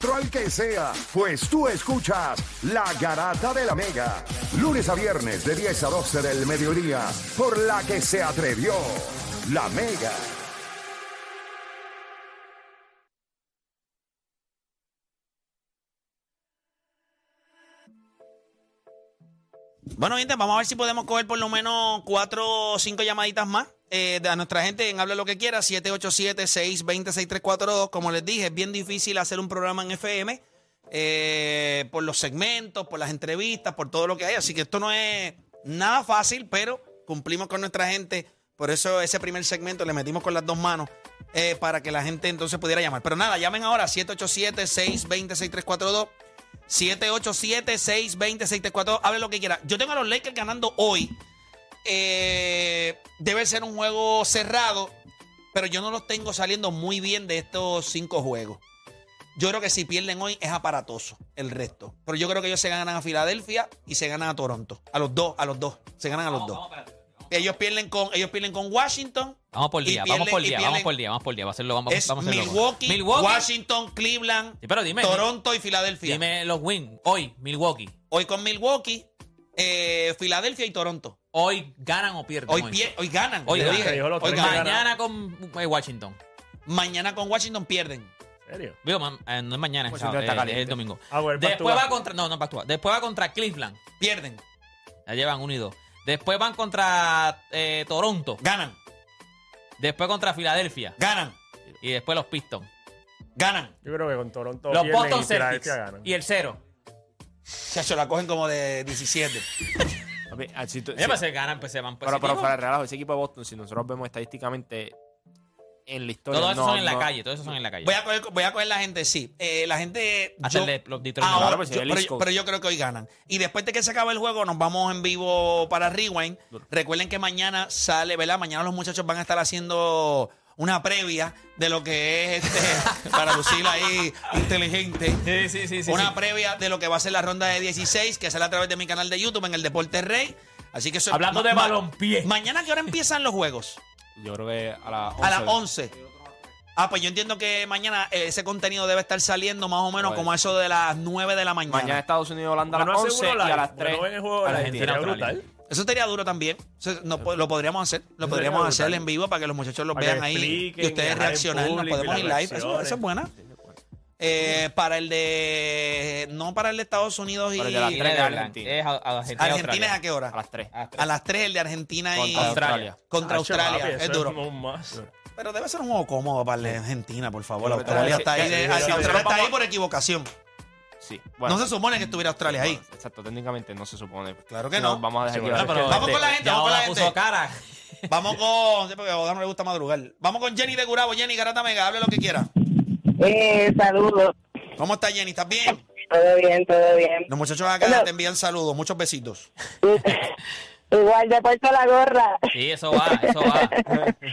Troll que sea, pues tú escuchas La Garata de la Mega. Lunes a viernes de 10 a 12 del mediodía, por la que se atrevió La Mega. Bueno, gente, vamos a ver si podemos coger por lo menos cuatro o cinco llamaditas más eh, a nuestra gente en Habla lo que quiera, 787-620-6342. Como les dije, es bien difícil hacer un programa en FM eh, por los segmentos, por las entrevistas, por todo lo que hay. Así que esto no es nada fácil, pero cumplimos con nuestra gente. Por eso ese primer segmento le metimos con las dos manos eh, para que la gente entonces pudiera llamar. Pero nada, llamen ahora 787-620-6342. 787-620-6342. Hable lo que quiera. Yo tengo a los Lakers ganando hoy. Eh, debe ser un juego cerrado, pero yo no los tengo saliendo muy bien de estos cinco juegos. Yo creo que si pierden hoy es aparatoso el resto. Pero yo creo que ellos se ganan a Filadelfia y se ganan a Toronto. A los dos, a los dos. Se ganan a los dos. Ellos pierden con, ellos pierden con Washington. Vamos por día, pierden- vamos por día, pierden- vamos por día, vamos por día. Vamos a hacerlo, vamos, Es vamos a hacerlo. Milwaukee, Milwaukee. Washington, Cleveland, Sí, pero dime, Toronto y Filadelfia. Dime los wins. Hoy, Milwaukee. Hoy con Milwaukee, eh, Filadelfia y Toronto. Hoy ganan o pierden. Hoy, hoy. pie- hoy ganan. Hoy ganan. dije. Hoy ganan. Mañana con eh, Washington. Mañana con Washington pierden. ¿En serio? Digo, man, eh, no es mañana, es, sábado, eh, caliente. es el domingo. Ah, bueno, Después va contra. No, no, Pastúa. Después va contra Cleveland. Pierden. Ya llevan uno y dos. Después van contra eh, Toronto. Ganan. Después contra Filadelfia. Ganan. Y después los Pistons. Ganan. Yo creo que con Toronto Los Boston Celtics. ganan. Y el cero. Chacho, la cogen como de 17. Papi, ah, si tú- si- pues se ganan, pues se van. pero, pero fuera de relajo, ese equipo de Boston, si nosotros vemos estadísticamente en la historia. Todos esos no- son en la no- calle, todos esos son en la calle. Voy a coger, voy a coger la gente, sí. Eh, la gente. Hasta yo- el de los Detroit ahora- Claro, pues, si yo- el pero, East Coast. pero yo creo que hoy ganan. Y después de que se acabe el juego, nos vamos en vivo para Rewind. Recuerden que mañana sale, ¿verdad? Mañana los muchachos van a estar haciendo una previa de lo que es este, para lucir ahí inteligente. Sí, sí, sí. sí, una sí. previa de lo que va a ser la ronda de 16, que sale a través de mi canal de YouTube en el Deporte Rey. Así que eso Hablando de balompié. Mañana, ¿a ¿qué hora empiezan los juegos? Yo creo que a las 11. A las 11. Ah, pues yo entiendo que mañana ese contenido debe estar saliendo más o menos Pues- como a eso de las 9 de la mañana. Mañana Estados Unidos, Holanda a las no 11 aseguro y a las porque 3. no ven el juego live, Argentina, brutal. Eso sería duro también. Eso no, lo podríamos hacer. Lo Eso podríamos hacer brutal. en vivo para que los muchachos lo Para que vean ahí y ustedes reaccionar. Nos y podemos ir live. Eso, es buena. Eh, para el de. No para el de Estados Unidos y. Para el de las Y tres de de Argentina. Es a, a Argentina, y Argentina es a Australia. qué hora? A las 3. A las 3 el de Argentina y. Contra Australia. Contra Australia. papi, es duro. Pero debe ser un juego cómodo para el de Argentina, por favor. Australia está ahí, Australia está ahí por equivocación. Sí. Bueno, no se supone que estuviera Australia ahí. Exacto, técnicamente no se supone. Claro que Si no. Vamos a dejar Sí, que bueno, Bueno, pero Vamos con la gente, ya vamos con la gente. cara. Vamos con. Sí, porque a Oda no le gusta madrugar. Vamos con Jenny de Gurabo. Jenny, Garata Mega, hable lo que quiera. Eh, saludos. ¿Cómo está Jenny? ¿Estás bien? Todo bien, todo bien. Los muchachos acá te envían saludos. Muchos besitos. Igual de puesto la gorra. Sí, eso va, eso va.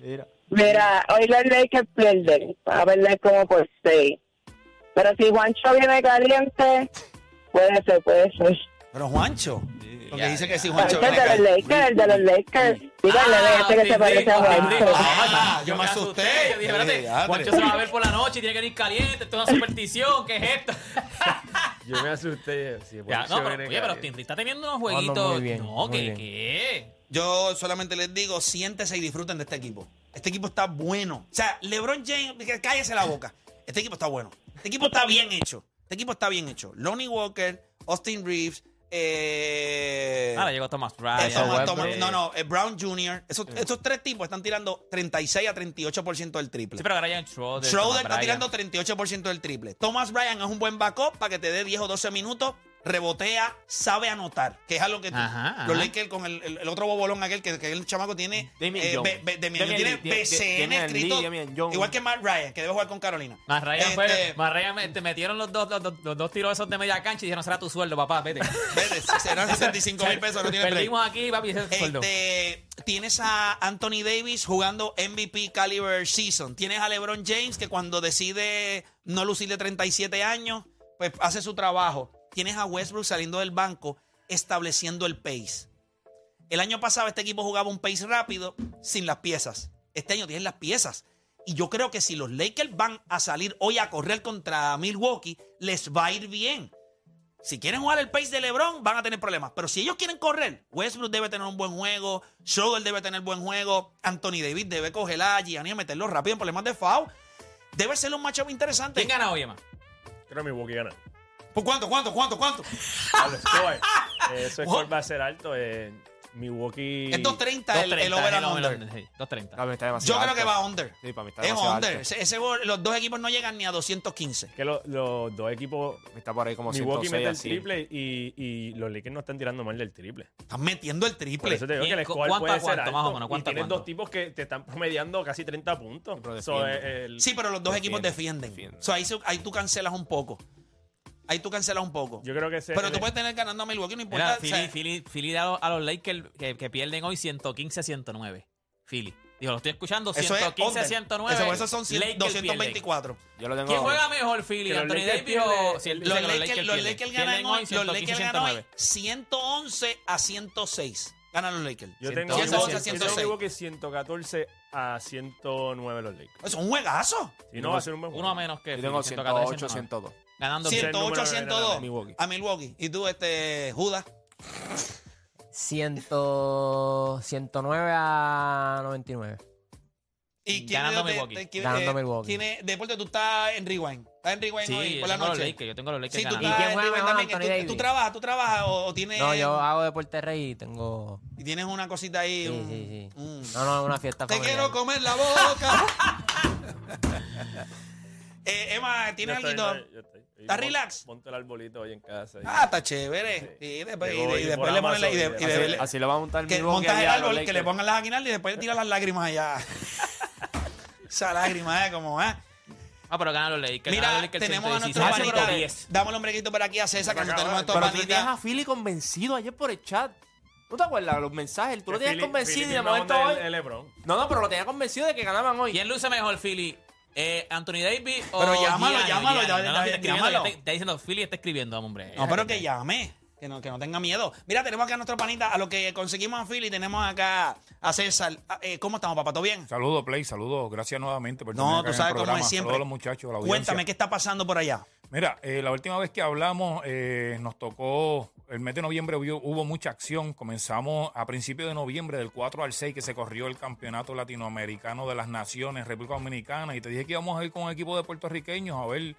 Mira. Mira, hoy los Lakers pierden. A perder como por seis. Pero si Juancho viene caliente, puede ser, puede ser. Pero Juancho. Porque ya, dice que si Juancho Juancho es de los viene acá. Lakers, el de los Lakers. Díganle Ah, este que se parece a Juancho. Ah, yo me asusté. Yo dije, espérate, Juancho se va a ver por la noche y tiene que venir caliente. Esto es una superstición. ¿Qué es esto? Yo me asusté. Si Ya, no, pero, viene oye, pero caliente. Tinti está teniendo unos no, jueguitos. muy bien, No, muy ¿qué? bien. ¿Qué? Yo solamente les digo, siéntese y disfruten de este equipo. Este equipo está bueno. O sea, LeBron James, cállese la boca. Este equipo está bueno. Este equipo está bien hecho. Este equipo está bien hecho. Lonnie Walker, Austin Reeves, eh, Ahora llegó Thomas eh, Bryant. Thomas- Webb, Thomas- eh. no, no, eh, Brown Jr. Esos, estos tres tipos están tirando 36 a 38% del triple. Sí, pero en Schroeder. Schroeder está Bryant. tirando 38% del triple. Thomas Bryan es un buen backup para que te dé 10 o 12 minutos rebotea, sabe anotar, que es algo que tú- Ajá, los ajá. Lakers con el, el- el otro bobolón aquel que, que el chamaco tiene Damian eh, Jones. Be- Be- Damian Damian tiene BCN escrito igual que Matt Ryan, que debe jugar con Carolina. Más Ryan, fue- Este, más Ryan me- te metieron los dos, los, dos- los dos tiros esos de media cancha y dijeron, será tu sueldo, papá, vete. vete, serán 65 mil pesos, no tiene break. Perdimos aquí, papi, ese es sueldo. Este, tienes a Anthony Davis jugando MVP caliber season. Tienes a LeBron James que cuando decide no lucir de 37 años, pues hace su trabajo. Tienes a Westbrook saliendo del banco estableciendo el pace. El año pasado este equipo jugaba un pace rápido sin las piezas. Este año tienen las piezas. Y yo creo que si los Lakers van a salir hoy a correr contra Milwaukee, les va a ir bien. Si quieren jugar el pace de LeBron, van a tener problemas. Pero si ellos quieren correr, Westbrook debe tener un buen juego, Schroeder debe tener buen juego, Anthony Davis debe coger a Gianni y meterlo rápido en problemas de foul. Debe ser un matchup interesante. ¿Quién gana hoy, Emma? Creo que Milwaukee gana. ¿Por cuánto, cuánto, cuánto, cuánto? Al score. Eh, Ese What? score va a ser alto. eh, Milwaukee. Es 2.30 el, el 2.30, over and under. sí, 2.30. Para mí está demasiado Yo creo que va under. Sí, para mí está Es demasiado under. alto. Ese- ese gol- los dos equipos no llegan ni a 215. Que lo- los dos equipos. Está por ahí como Milwaukee 106 mete el así. triple y, y los Lakers no están tirando mal del triple. Están metiendo el Por triple. eso te digo que el ¿Cu- score cuánto a puede ser cuánto, alto. más o menos? y ¿Cuánto a tienes cuánto? dos tipos que te están promediando casi 30 puntos. Pero So, defienden. eh, el- Sí, pero los dos equipos Defienden, defienden. defienden. So, ahí, se- ahí tú cancelas un poco. Ahí tú cancelas un poco. Yo creo que ese. Pero tú puedes tener ganando a Milwaukee, no importa. Mira, o Philly, sea, Philly, Philly a, los, a los Lakers que, que pierden hoy 115 a 109. Philly. Digo, lo estoy escuchando, eso es 115 a under. 109. Eso, esos son 100 Lakers 224. Yo lo tengo. ¿Quién juega mejor, Philly? Que ¿Anthony Davis o pierden- si el- Los que Lakers, los? Lakers ganan hoy, los 115 Lakers ganan hoy 109. 111 a 106. Ganan los Lakers. Yo tengo, 111 a yo 106. tengo Milwaukee 114 a 109 los Lakers. Es un juegazo. Si no, va a ser un buen Uno juego. menos que Yo Philly, tengo 114, 108, 109. 102. Ganando Sí, el 108 a número de 102 Milwaukee. a Milwaukee. Y tú, este, Judas. 100, 109 a 99. ¿Y quién Ganando de- Milwaukee. de- quién- Ganando eh, Milwaukee. ¿Quién es? Deporte, tú estás en Rewind. ¿Estás en Rewind Sí, hoy yo por la tengo los noche? Lakers, yo tengo los Lakers Sí, tú ganando. estás quién juega también. Anthony ¿Tú, Davis? tú trabajas, tú trabajas o, o tienes, No, yo hago deporte rey y tengo. y tienes una cosita ahí. Sí, un- sí, sí. un- No, no, una fiesta Te familiar. quiero comer la boca. eh, Emma, ¿tienes Yo estoy, algo? No, yo estoy. Y ¿Estás pon- relax? Ponte el arbolito hoy en casa. y- Ah, está chévere. Y después, y y después le ponen la- y de- y de- Así, así lo va a montar que montas el árbol, que le pongan las aguinaldas y después tira las lágrimas allá. Esa lágrima, ¿eh? Como, ¿eh? Ah, pero ganan los Lakers. Mira, los Lakers tenemos a 116, nuestro panita. 110. Damos un brequito por aquí a César, que Acá, tenemos a nuestro Pero tú tenías a panita. Philly convencido ayer por el chat. ¿No te acuerdas los mensajes? Tú lo tenías Philly- convencido Philly y de momento hoy. el- el LeBron. No, no, pero lo tenía convencido de que ganaban hoy. ¿Quién luce mejor, Philly? Eh, ¿Anthony Davis o Pero llámalo, Gianni? llámalo, Gianni? ya- No, no, ya- está escribiendo, llámalo. ya Está, está diciendo, Philly está escribiendo, hombre. No, pero que llame. Que no, que no tenga miedo. Mira, tenemos acá a nuestro panita, a lo que conseguimos a Philly, tenemos acá a César. Ah, eh, ¿Cómo estamos, papá? ¿Todo bien? Saludos, Play, saludos. Gracias nuevamente por No, tú acá en el sabes cómo programa. es siempre. Saludos a los muchachos, a la audiencia. Cuéntame, ¿qué está pasando por allá? Mira, eh, la última vez que hablamos eh, nos tocó, el mes de noviembre hubo, hubo mucha acción. Comenzamos a principios de noviembre, del 4 al 6, que se corrió el Campeonato Latinoamericano de las Naciones, República Dominicana, y te dije que íbamos a ir con un equipo de puertorriqueños a ver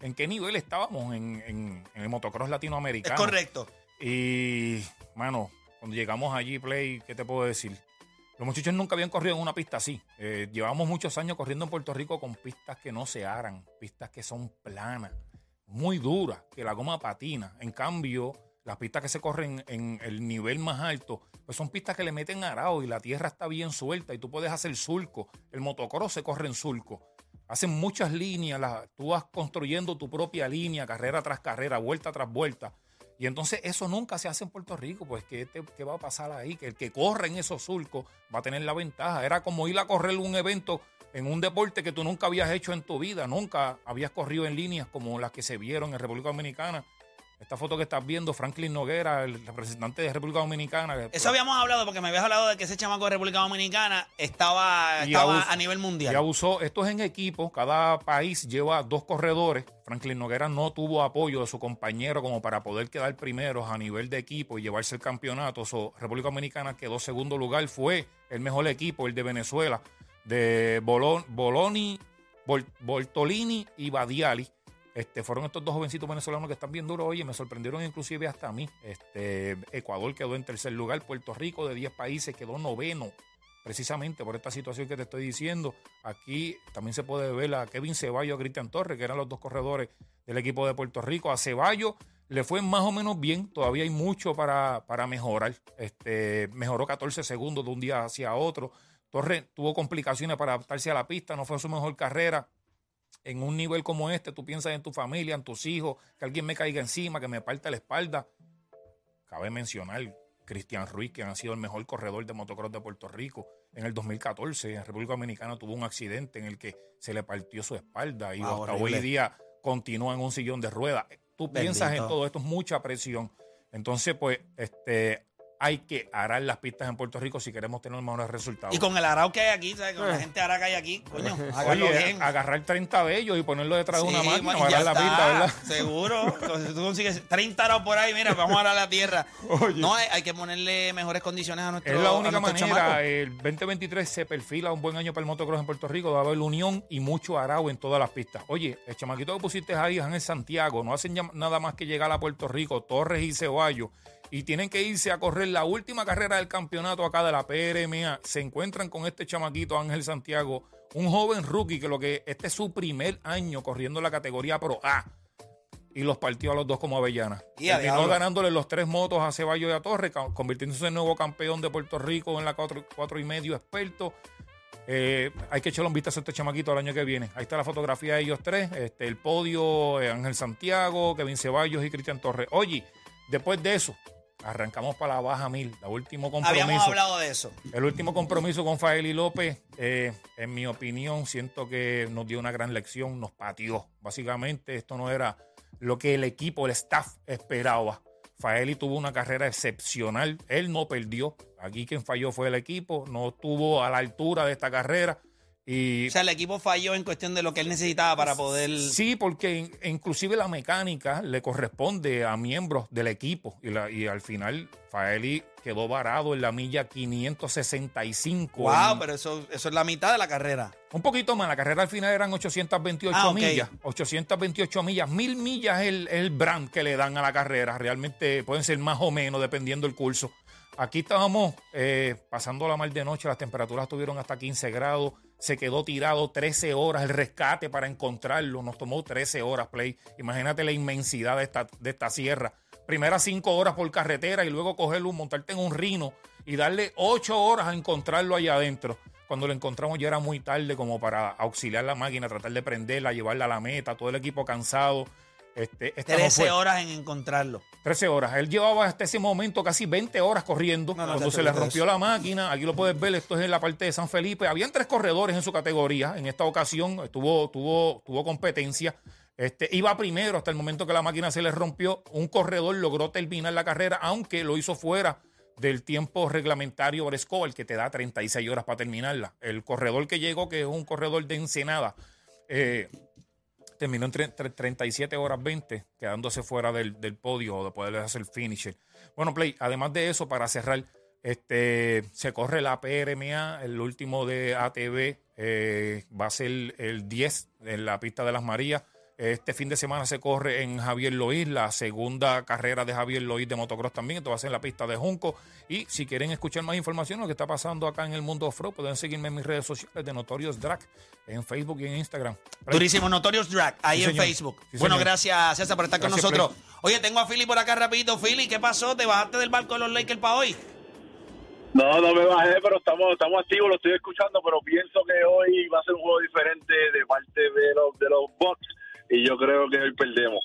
en qué nivel estábamos en, en- en el motocross Es latinoamericano. correcto. Y, mano, cuando llegamos allí, Play, ¿qué te puedo decir? Los muchachos nunca habían corrido en una pista así. Eh, llevamos muchos años corriendo en Puerto Rico con pistas que no se aran, pistas que son planas, muy duras, que la goma patina. En cambio, las pistas que se corren en el nivel más alto, pues son pistas que le meten arado y la tierra está bien suelta y tú puedes hacer surco. El motocross se corre en surco. Hacen muchas líneas, la- tú vas construyendo tu propia línea, carrera tras carrera, vuelta tras vuelta. Y entonces eso nunca se hace en Puerto Rico, pues ¿qué, te- qué va a pasar ahí? Que el que corre en esos surcos va a tener la ventaja. Era como ir a correr un evento en un deporte que tú nunca habías hecho en tu vida, nunca habías corrido en líneas como las que se vieron en República Dominicana. Esta foto que estás viendo, Franklin Noguera, el representante de República Dominicana. Eso habíamos hablado porque me habías hablado de que ese chamaco de República Dominicana estaba, a nivel mundial. Y abusó. Esto es en equipo. Cada país lleva dos corredores. Franklin Noguera no tuvo apoyo de su compañero como para poder quedar primeros a nivel de equipo y llevarse el campeonato. So, República Dominicana quedó segundo lugar. Fue el mejor equipo, el de Venezuela, de Bolon- Boloni, Bol- Bortolini y Badiali. Este, fueron estos dos jovencitos venezolanos que están bien duros. Oye, me sorprendieron inclusive hasta a mí. Este, Ecuador quedó en tercer lugar. Puerto Rico, de 10 países, quedó noveno precisamente por esta situación que te estoy diciendo. Aquí también se puede ver a Kevin Ceballos, a Cristian Torres, que eran los dos corredores del equipo de Puerto Rico. A Ceballos le fue más o menos bien. Todavía hay mucho para, para mejorar. Este, mejoró 14 segundos de un día hacia otro. Torres tuvo complicaciones para adaptarse a la pista, no fue su mejor carrera. En un nivel como este, tú piensas en tu familia, en tus hijos, que alguien me caiga encima, que me parte la espalda. Cabe mencionar Cristian Ruiz, que ha sido el mejor corredor de motocross de Puerto Rico. En el 2014, en República Dominicana, tuvo un accidente en el que se le partió su espalda y Wow, hasta horrible. hoy día continúa en un sillón de ruedas. Tú piensas en todo esto, es mucha presión. Entonces, pues, este, hay que arar las pistas en Puerto Rico si queremos tener mejores resultados. Y con el arao que hay aquí, ¿sabes? Con la gente ara que hay aquí, coño, Oye, bien. agarrar 30 de ellos y ponerlo detrás de una máquina, agarrar ya la pista, ¿verdad? Seguro. Entonces, tú consigues 30 araos por ahí, mira, vamos a arar la tierra. No, hay, hay que ponerle mejores condiciones a nuestro Es la única manera. chamacos. El 2023 se perfila un buen año para el motocross en Puerto Rico. Va a haber unión y mucho arao en todas las pistas. Oye, el chamaquito que pusiste ahí, en Santiago, no hacen nada más que llegar a Puerto Rico, Torres y Ceballos, y tienen que irse a correr la última carrera del campeonato acá de la PRMA. Se encuentran con este chamaquito, Ángel Santiago, un joven rookie que lo que este es su primer año corriendo la categoría Pro A. Y los partió a los dos como avellanas. Terminó ganándole los tres motos a Ceballos y a Torres, convirtiéndose en nuevo campeón de Puerto Rico en la cuatro, cuatro y medio experto. Eh, hay que echarle un vistazo a este chamaquito el año que viene. Ahí está la fotografía de ellos tres, este, el podio, eh, Ángel Santiago, Kevin Ceballos y Cristian Torres. Oye, después de eso, arrancamos para la baja mil, el último compromiso. Habíamos hablado de eso. El último compromiso con Faeli López, eh, en mi opinión, siento que nos dio una gran lección, nos pateó. Básicamente, esto no era lo que el equipo, el staff esperaba. Faeli tuvo una carrera excepcional, él no perdió. Aquí quien falló fue el equipo, no estuvo a la altura de esta carrera. Y O sea, el equipo falló en cuestión de lo que él necesitaba para poder. Sí, porque in- inclusive la mecánica le corresponde a miembros del equipo. Y, la- y al final, Faeli quedó varado en la milla 565. Wow, En- pero eso, eso es la mitad de la carrera. Un poquito más, la carrera al final eran 828 Ah, ok. millas. 828 millas. Mil millas es el, el brand que le dan a la carrera. Realmente pueden ser más o menos dependiendo del curso. Aquí estábamos eh, pasando la mal de noche, las temperaturas estuvieron hasta 15 grados, se quedó tirado 13 horas, el rescate para encontrarlo nos tomó 13 horas, Play. Imagínate la inmensidad de esta, de esta sierra. Primeras 5 horas por carretera y luego cogerlo, montarte en un rino y darle 8 horas a encontrarlo allá adentro. Cuando lo encontramos ya era muy tarde como para auxiliar la máquina, tratar de prenderla, llevarla a la meta, todo el equipo cansado. Este, esta no 13 fue. horas en encontrarlo. 13 horas. Él llevaba hasta ese momento casi 20 horas corriendo. No, no, cuando se le rompió la máquina, aquí lo puedes ver, esto es en la parte de San Felipe. Habían tres corredores en su categoría. En esta ocasión tuvo, tuvo, tuvo competencia. Este, iba primero hasta el momento que la máquina se le rompió. Un corredor logró terminar la carrera, aunque lo hizo fuera del tiempo reglamentario Bresco, el que te da 36 horas para terminarla. El corredor que llegó, que es un corredor de Ensenada, eh, terminó en tre- tre- 37 horas 20, quedándose fuera del, del podio o de poder hacer finisher. Bueno, Play, además de eso, para cerrar, este, se corre la PRMA, el último de ATV eh, va a ser el 10 en la pista de las Marías. Este fin de semana se corre en Javier Loís, la segunda carrera de Javier Loís de motocross también. Esto va a ser en la pista de Junco. Y si quieren escuchar más información de lo que está pasando acá en el mundo off-road, pueden seguirme en mis redes sociales de Notorious Drag, en Facebook y en Instagram. Play. Durísimo, Notorious Drag, ahí Sí, en señor. Facebook. Sí, bueno, señor. gracias, César, por estar con nosotros. Oye, tengo a Philly por acá rapidito. Philly, ¿qué pasó? ¿Te bajaste del barco de los Lakers para hoy? No, no me bajé, pero estamos estamos activos, lo estoy escuchando, pero pienso que hoy va a ser un juego diferente de parte de los de los Bucks y yo creo que hoy perdemos.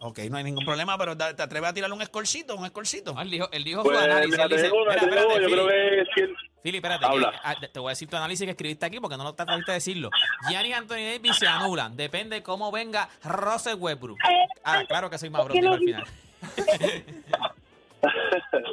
Ok, no hay ningún problema, pero ¿te atreves a tirarle un escorcito? ¿Un escorcito? Él dijo, él dijo Pues su análisis. mira, él dice, una, espérate, yo Philly. creo que el- Philly, espérate, Habla. que- ah, te voy a decir tu análisis que escribiste aquí porque no lo te atreviste a decirlo. Gianni y Anthony Davis se anulan. Depende cómo venga Russell Westbrook. Ah, claro que soy más bronco al final.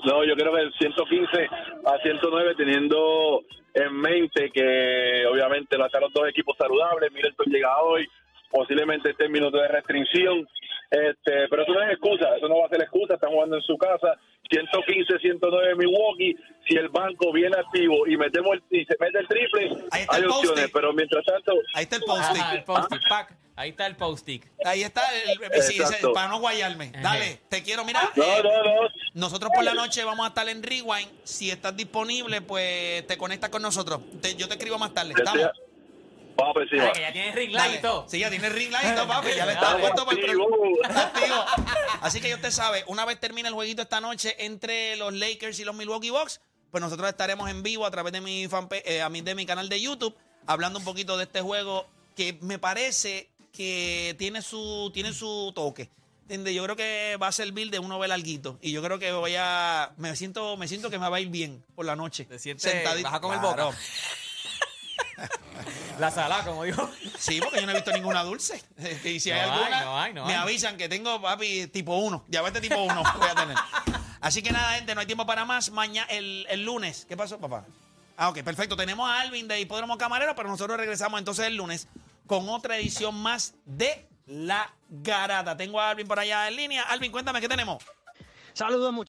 no, yo creo que el 115 a 109 teniendo en mente que obviamente va a estar los dos equipos saludables, Middleton llega hoy, posiblemente esté en minuto de restricción, este, pero eso no es excusa, eso no va a ser excusa, están jugando en su casa, 115, 109 Milwaukee, si el banco viene activo y metemos el, y se mete el triple, Ahí está hay el opciones, pero mientras tanto, Ahí está el post-it. pack. Ahí está el post-it. Ahí está, el, sí, para no guayarme. Dale, te quiero, mira. no, eh, no, no, Nosotros por la noche vamos a estar en Rewind. Si estás disponible, pues te conectas con nosotros. Te- yo te escribo más tarde. ¿Estamos? Vamos por encima. Ah, que ya tiene ring light Dale. y todo. Sí, ya tiene ring light y todo, papi. Ya le está puesto para el. Activo. Así que ya usted sabe, una vez termine el jueguito esta noche entre los Lakers y los Milwaukee Bucks, pues nosotros estaremos en vivo a través de mi fanpage, eh, a mí de mi canal de YouTube, hablando un poquito de este juego que me parece que tiene su, tiene su toque. ¿Entiendes? Yo creo que va a servir de uno ver alguito. Y yo creo que voy a. Me siento, me siento que me va a ir bien por la noche. Te sientes- Sentadito. vas a comer Claro. boca. La sala, como dijo. Sí, porque yo no he visto ninguna dulce. Y si hay No hay, alguna, no hay, no me hay. avisan que tengo, papi, tipo 1. Diabetes tipo 1 voy a tener. Así que nada, gente, no hay tiempo para más. Mañana, el, el lunes. ¿Qué pasó, papá? Ah, ok, perfecto. Tenemos a Alvin de Hipódromo Camarero, pero nosotros regresamos entonces el lunes con otra edición más de La Garata. Tengo a Alvin por allá en línea. Alvin, cuéntame, ¿qué tenemos? Saludos, muchachos.